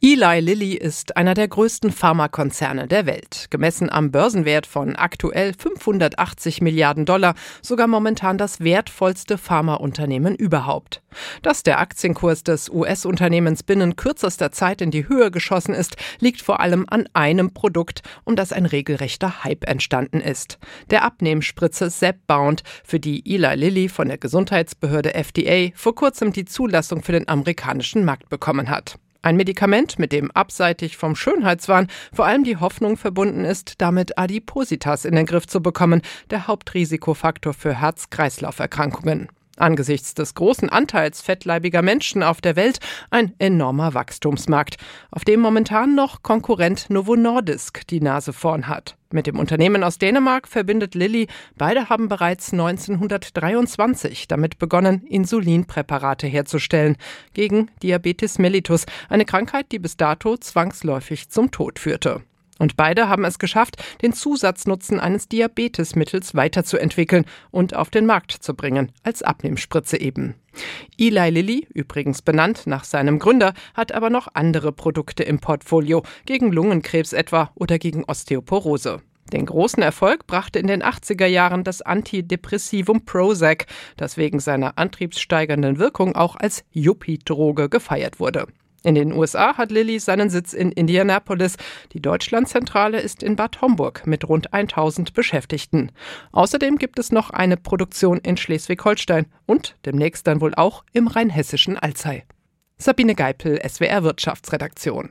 Eli Lilly ist einer der größten Pharmakonzerne der Welt. Gemessen am Börsenwert von aktuell 580 Milliarden Dollar, sogar momentan das wertvollste Pharmaunternehmen überhaupt. Dass der Aktienkurs des US-Unternehmens binnen kürzester Zeit in die Höhe geschossen ist, liegt vor allem an einem Produkt, um das ein regelrechter Hype entstanden ist. Der Abnehmspritze Zepbound, für die Eli Lilly von der Gesundheitsbehörde FDA vor kurzem die Zulassung für den amerikanischen Markt bekommen hat. Ein Medikament, mit dem abseitig vom Schönheitswahn vor allem die Hoffnung verbunden ist, damit Adipositas in den Griff zu bekommen, der Hauptrisikofaktor für Herz-Kreislauf-Erkrankungen. Angesichts des großen Anteils fettleibiger Menschen auf der Welt ein enormer Wachstumsmarkt, auf dem momentan noch Konkurrent Novo Nordisk die Nase vorn hat. Mit dem Unternehmen aus Dänemark verbindet Lilly, beide haben bereits 1923 damit begonnen, Insulinpräparate herzustellen gegen Diabetes mellitus, eine Krankheit, die bis dato zwangsläufig zum Tod führte. Und beide haben es geschafft, den Zusatznutzen eines Diabetesmittels weiterzuentwickeln und auf den Markt zu bringen, als Abnehmspritze eben. Eli Lilly, übrigens benannt nach seinem Gründer, hat aber noch andere Produkte im Portfolio, gegen Lungenkrebs etwa oder gegen Osteoporose. Den großen Erfolg brachte in den 80er Jahren das Antidepressivum Prozac, das wegen seiner antriebssteigernden Wirkung auch als Yuppie-Droge gefeiert wurde. In den USA hat Lilly seinen Sitz in Indianapolis. Die Deutschlandzentrale ist in Bad Homburg mit rund 1000 Beschäftigten. Außerdem gibt es noch eine Produktion in Schleswig-Holstein und demnächst dann wohl auch im rheinhessischen Alzey. Sabine Geipel, SWR Wirtschaftsredaktion.